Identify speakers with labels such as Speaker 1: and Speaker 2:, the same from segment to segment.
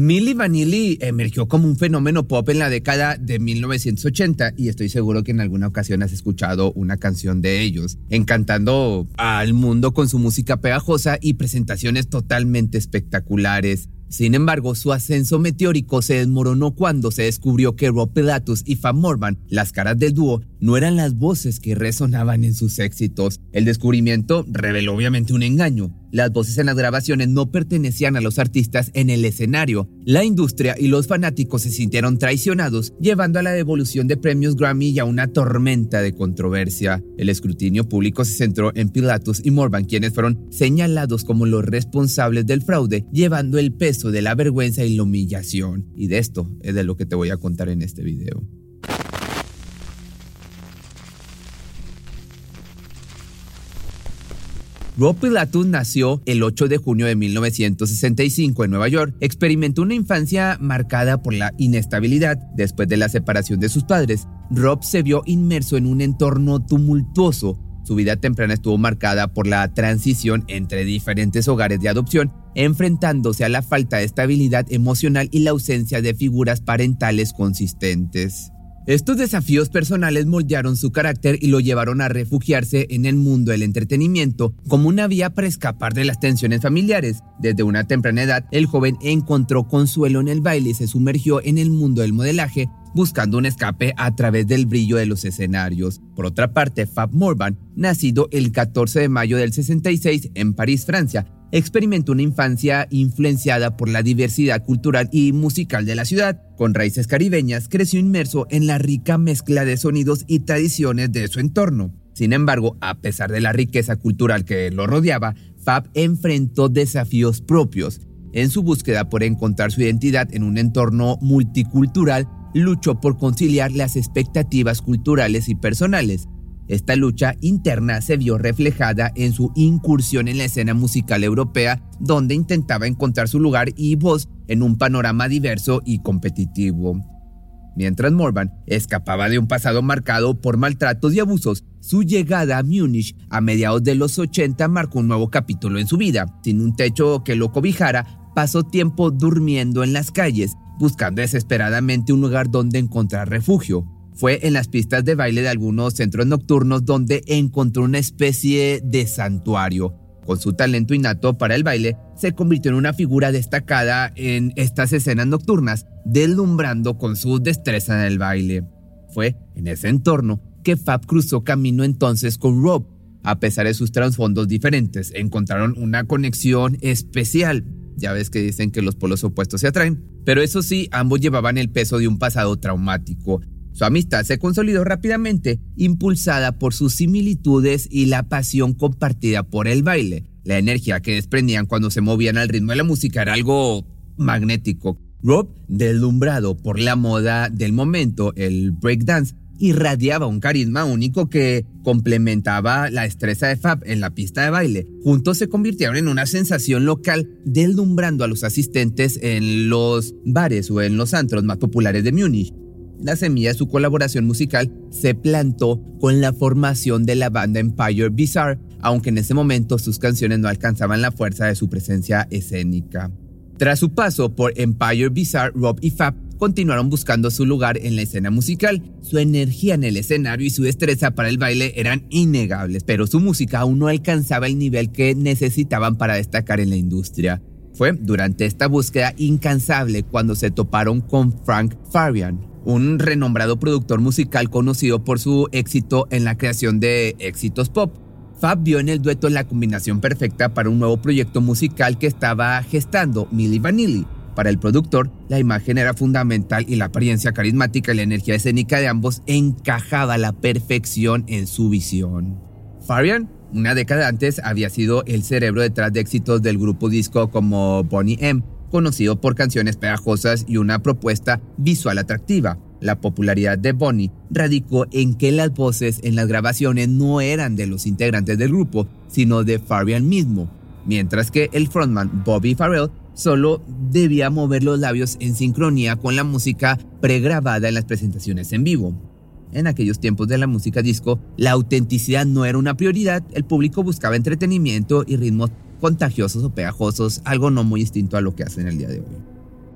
Speaker 1: Milli Vanilli emergió como un fenómeno pop en la década de 1980 y estoy seguro que en alguna ocasión has escuchado una canción de ellos, encantando al mundo con su música pegajosa y presentaciones totalmente espectaculares. Sin embargo, su ascenso meteórico se desmoronó cuando se descubrió que Rob Pilatus y Fab Morvan, las caras del dúo, no eran las voces que resonaban en sus éxitos. El descubrimiento reveló obviamente un engaño. Las voces en las grabaciones no pertenecían a los artistas en el escenario. La industria y los fanáticos se sintieron traicionados, llevando a la devolución de premios Grammy y a una tormenta de controversia. El escrutinio público se centró en Pilatus y Morvan, quienes fueron señalados como los responsables del fraude, llevando el peso de la vergüenza y la humillación. Y de esto es de lo que te voy a contar en este video. Rob Pilatus nació el 8 de junio de 1965 en Nueva York. Experimentó una infancia marcada por la inestabilidad después de la separación de sus padres. Rob se vio inmerso en un entorno tumultuoso. Su vida temprana estuvo marcada por la transición entre diferentes hogares de adopción, enfrentándose a la falta de estabilidad emocional y la ausencia de figuras parentales consistentes. Estos desafíos personales moldearon su carácter y lo llevaron a refugiarse en el mundo del entretenimiento como una vía para escapar de las tensiones familiares. Desde una temprana edad, el joven encontró consuelo en el baile y se sumergió en el mundo del modelaje, buscando un escape a través del brillo de los escenarios. Por otra parte, Fab Morvan, nacido el 14 de mayo del 66 en París, Francia, experimentó una infancia influenciada por la diversidad cultural y musical de la ciudad. Con raíces caribeñas, creció inmerso en la rica mezcla de sonidos y tradiciones de su entorno. Sin embargo, a pesar de la riqueza cultural que lo rodeaba, Fab enfrentó desafíos propios. En su búsqueda por encontrar su identidad en un entorno multicultural, luchó por conciliar las expectativas culturales y personales, esta lucha interna se vio reflejada en su incursión en la escena musical europea, donde intentaba encontrar su lugar y voz en un panorama diverso y competitivo. Mientras Morvan escapaba de un pasado marcado por maltratos y abusos, su llegada a Múnich a mediados de los 80 marcó un nuevo capítulo en su vida. Sin un techo que lo cobijara, pasó tiempo durmiendo en las calles, buscando desesperadamente un lugar donde encontrar refugio fue en las pistas de baile de algunos centros nocturnos donde encontró una especie de santuario. Con su talento innato para el baile, se convirtió en una figura destacada en estas escenas nocturnas, deslumbrando con su destreza en el baile. Fue en ese entorno que Fab cruzó camino entonces con Rob. A pesar de sus trasfondos diferentes, encontraron una conexión especial. Ya ves que dicen que los polos opuestos se atraen. Pero eso sí, ambos llevaban el peso de un pasado traumático. Su amistad se consolidó rápidamente, impulsada por sus similitudes y la pasión compartida por el baile. La energía que desprendían cuando se movían al ritmo de la música era algo magnético. Rob, deslumbrado por la moda del momento, el breakdance, irradiaba un carisma único que complementaba la destreza de Fab en la pista de baile. Juntos se convirtieron en una sensación local, deslumbrando a los asistentes en los bares o en los antros más populares de Múnich la semilla de su colaboración musical se plantó con la formación de la banda Empire Bizarre, aunque en ese momento sus canciones no alcanzaban la fuerza de su presencia escénica. Tras su paso por Empire Bizarre, Rob y Fab continuaron buscando su lugar en la escena musical. Su energía en el escenario y su destreza para el baile eran innegables, pero su música aún no alcanzaba el nivel que necesitaban para destacar en la industria. Fue durante esta búsqueda incansable cuando se toparon con Frank Farian, un renombrado productor musical conocido por su éxito en la creación de éxitos pop. Fab vio en el dueto la combinación perfecta para un nuevo proyecto musical que estaba gestando Milli Vanilli. Para el productor, la imagen era fundamental y la apariencia carismática y la energía escénica de ambos encajaba a la perfección en su visión. Farian, una década antes, había sido el cerebro detrás de éxitos del grupo disco como Bonnie M, conocido por canciones pegajosas y una propuesta visual atractiva. La popularidad de Bonnie radicó en que las voces en las grabaciones no eran de los integrantes del grupo, sino de Fabian mismo, mientras que el frontman Bobby Farrell solo debía mover los labios en sincronía con la música pregrabada en las presentaciones en vivo. En aquellos tiempos de la música disco, la autenticidad no era una prioridad, el público buscaba entretenimiento y ritmos contagiosos o pegajosos, algo no muy distinto a lo que hacen el día de hoy.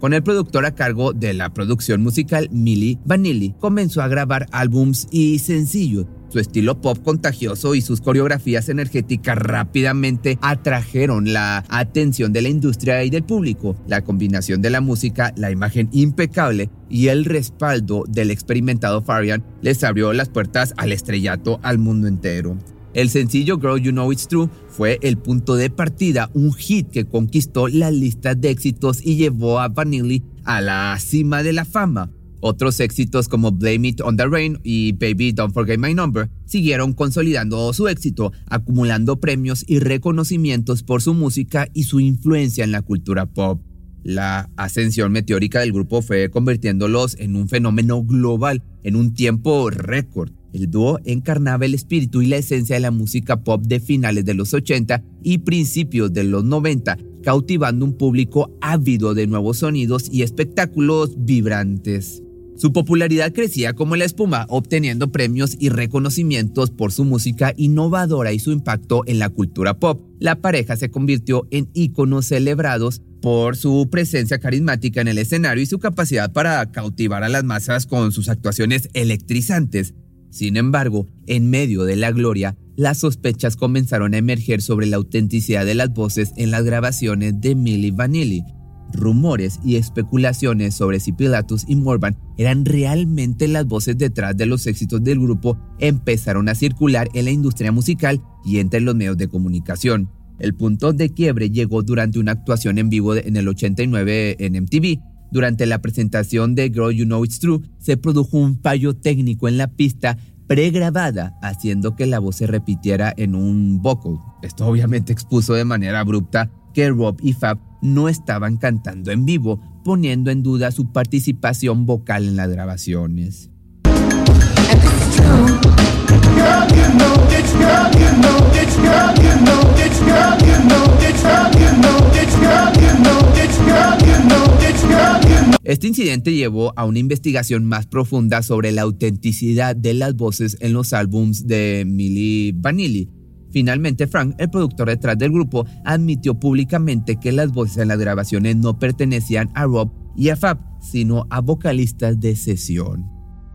Speaker 1: Con el productor a cargo de la producción musical Milli Vanilli, comenzó a grabar álbums y sencillos su estilo pop contagioso y sus coreografías energéticas rápidamente atrajeron la atención de la industria y del público. La combinación de la música, la imagen impecable y el respaldo del experimentado Farian les abrió las puertas al estrellato al mundo entero. El sencillo Girl You Know It's True fue el punto de partida, un hit que conquistó la lista de éxitos y llevó a Vanilli a la cima de la fama. Otros éxitos como Blame It on the Rain y Baby Don't Forget My Number siguieron consolidando su éxito, acumulando premios y reconocimientos por su música y su influencia en la cultura pop. La ascensión meteórica del grupo fue convirtiéndolos en un fenómeno global en un tiempo récord. El dúo encarnaba el espíritu y la esencia de la música pop de finales de los 80 y principios de los 90, cautivando un público ávido de nuevos sonidos y espectáculos vibrantes. Su popularidad crecía como la espuma, obteniendo premios y reconocimientos por su música innovadora y su impacto en la cultura pop. La pareja se convirtió en íconos celebrados por su presencia carismática en el escenario y su capacidad para cautivar a las masas con sus actuaciones electrizantes. Sin embargo, en medio de la gloria, las sospechas comenzaron a emerger sobre la autenticidad de las voces en las grabaciones de Milli Vanilli, rumores y especulaciones sobre si Pilatus y Morvan eran realmente las voces detrás de los éxitos del grupo empezaron a circular en la industria musical y entre los medios de comunicación. El punto de quiebre llegó durante una actuación en vivo en el 89 en MTV. Durante la presentación de Girl You Know It's True, se produjo un fallo técnico en la pista pregrabada, haciendo que la voz se repitiera en un vocal. Esto obviamente expuso de manera abrupta que Rob y Fab no estaban cantando en vivo, poniendo en duda su participación vocal en las grabaciones. Este incidente llevó a una investigación más profunda sobre la autenticidad de las voces en los álbums de Milli Vanilli, Finalmente, Frank, el productor detrás del grupo, admitió públicamente que las voces en las grabaciones no pertenecían a Rob y a Fab, sino a vocalistas de sesión.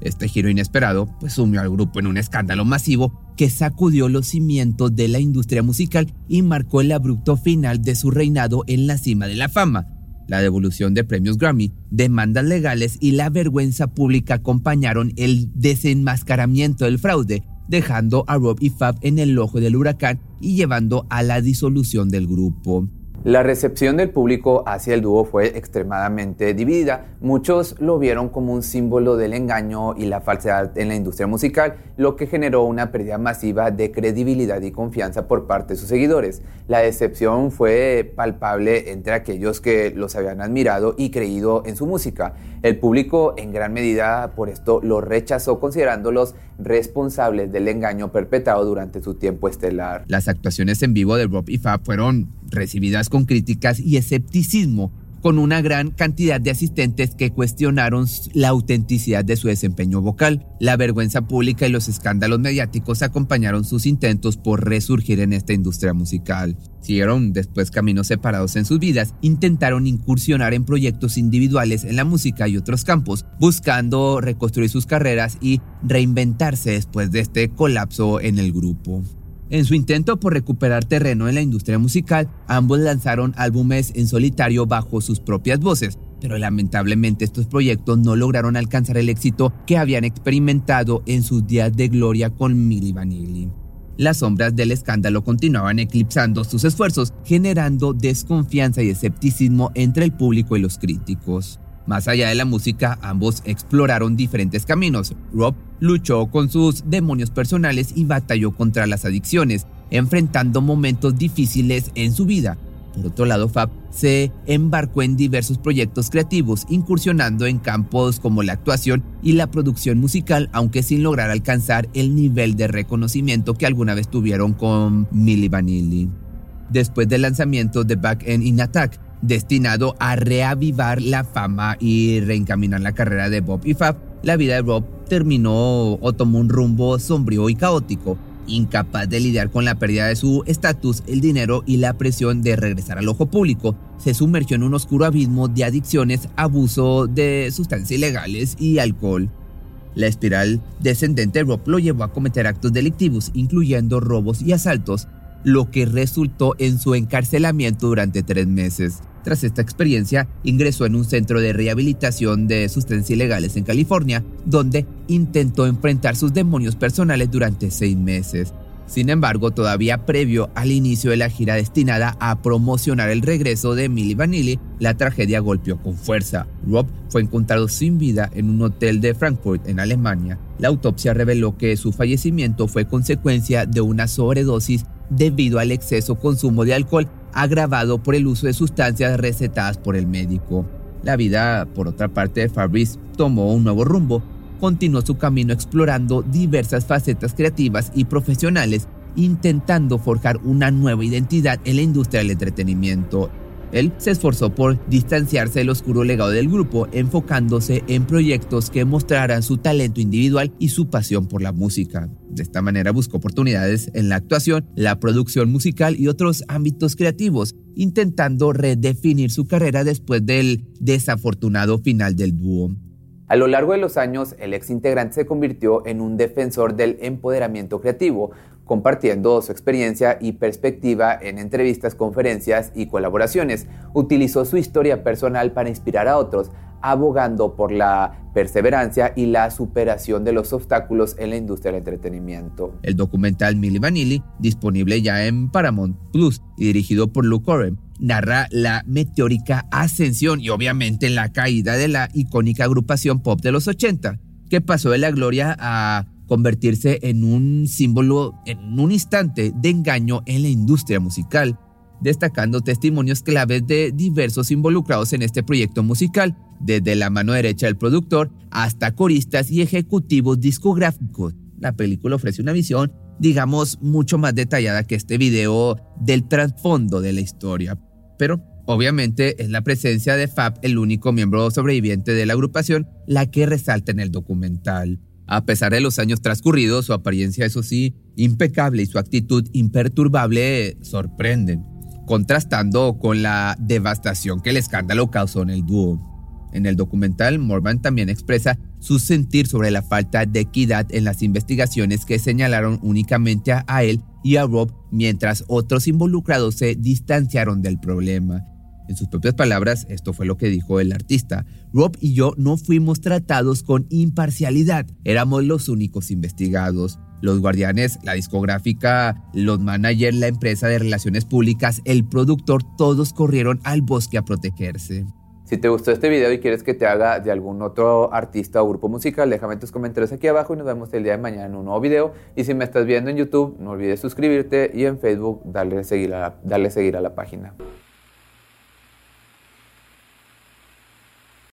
Speaker 1: Este giro inesperado pues sumió al grupo en un escándalo masivo que sacudió los cimientos de la industria musical y marcó el abrupto final de su reinado en la cima de la fama. La devolución de premios Grammy, demandas legales y la vergüenza pública acompañaron el desenmascaramiento del fraude, dejando a Rob y Fab en el ojo del huracán y llevando a la disolución del grupo. La recepción del público hacia el dúo fue extremadamente dividida. Muchos lo vieron como un símbolo del engaño y la falsedad en la industria musical, lo que generó una pérdida masiva de credibilidad y confianza por parte de sus seguidores. La decepción fue palpable entre aquellos que los habían admirado y creído en su música. El público en gran medida por esto lo rechazó considerándolos responsables del engaño perpetrado durante su tiempo estelar. Las actuaciones en vivo de Rob y Fab fueron recibidas con críticas y escepticismo, con una gran cantidad de asistentes que cuestionaron la autenticidad de su desempeño vocal. La vergüenza pública y los escándalos mediáticos acompañaron sus intentos por resurgir en esta industria musical. Siguieron después caminos separados en sus vidas, intentaron incursionar en proyectos individuales en la música y otros campos, buscando reconstruir sus carreras y reinventarse después de este colapso en el grupo. En su intento por recuperar terreno en la industria musical, ambos lanzaron álbumes en solitario bajo sus propias voces, pero lamentablemente estos proyectos no lograron alcanzar el éxito que habían experimentado en sus días de gloria con Milli Vanilli. Las sombras del escándalo continuaban eclipsando sus esfuerzos, generando desconfianza y escepticismo entre el público y los críticos. Más allá de la música, ambos exploraron diferentes caminos. Rob luchó con sus demonios personales y batalló contra las adicciones, enfrentando momentos difíciles en su vida. Por otro lado, Fab se embarcó en diversos proyectos creativos, incursionando en campos como la actuación y la producción musical, aunque sin lograr alcanzar el nivel de reconocimiento que alguna vez tuvieron con Milli Vanilli. Después del lanzamiento de Back End in Attack, destinado a reavivar la fama y reencaminar la carrera de Bob y Fab, la vida de Rob terminó o tomó un rumbo sombrío y caótico. Incapaz de lidiar con la pérdida de su estatus, el dinero y la presión de regresar al ojo público, se sumergió en un oscuro abismo de adicciones, abuso de sustancias ilegales y alcohol. La espiral descendente de Rob lo llevó a cometer actos delictivos, incluyendo robos y asaltos, lo que resultó en su encarcelamiento durante tres meses. Tras esta experiencia, ingresó en un centro de rehabilitación de sustancias ilegales en California, donde intentó enfrentar sus demonios personales durante seis meses. Sin embargo, todavía previo al inicio de la gira destinada a promocionar el regreso de Milli Vanilli, la tragedia golpeó con fuerza. Rob fue encontrado sin vida en un hotel de Frankfurt, en Alemania. La autopsia reveló que su fallecimiento fue consecuencia de una sobredosis debido al exceso consumo de alcohol agravado por el uso de sustancias recetadas por el médico. La vida, por otra parte, de Fabrice tomó un nuevo rumbo continuó su camino explorando diversas facetas creativas y profesionales, intentando forjar una nueva identidad en la industria del entretenimiento. Él se esforzó por distanciarse del oscuro legado del grupo, enfocándose en proyectos que mostraran su talento individual y su pasión por la música. De esta manera buscó oportunidades en la actuación, la producción musical y otros ámbitos creativos, intentando redefinir su carrera después del desafortunado final del dúo. A lo largo de los años, el ex integrante se convirtió en un defensor del empoderamiento creativo, compartiendo su experiencia y perspectiva en entrevistas, conferencias y colaboraciones. Utilizó su historia personal para inspirar a otros, abogando por la perseverancia y la superación de los obstáculos en la industria del entretenimiento. El documental Milli Vanilli, disponible ya en Paramount Plus y dirigido por Luke Oren, narra la meteórica ascensión y obviamente la caída de la icónica agrupación pop de los 80, que pasó de la gloria a convertirse en un símbolo en un instante de engaño en la industria musical, destacando testimonios claves de diversos involucrados en este proyecto musical, desde la mano derecha del productor hasta coristas y ejecutivos discográficos. La película ofrece una visión, digamos, mucho más detallada que este video del trasfondo de la historia, pero obviamente es la presencia de Fab el único miembro sobreviviente de la agrupación la que resalta en el documental. A pesar de los años transcurridos, su apariencia, eso sí, impecable y su actitud imperturbable sorprenden, contrastando con la devastación que el escándalo causó en el dúo. En el documental, Morvan también expresa su sentir sobre la falta de equidad en las investigaciones que señalaron únicamente a él y a Rob mientras otros involucrados se distanciaron del problema. En sus propias palabras, esto fue lo que dijo el artista. Rob y yo no fuimos tratados con imparcialidad, éramos los únicos investigados. Los guardianes, la discográfica, los managers, la empresa de relaciones públicas, el productor, todos corrieron al bosque a protegerse. Si te gustó este video y quieres que te haga de algún otro artista o grupo musical, déjame tus comentarios aquí abajo y nos vemos el día de mañana en un nuevo video. Y si me estás viendo en YouTube, no olvides suscribirte y en Facebook darle seguir a, darle seguir a la página.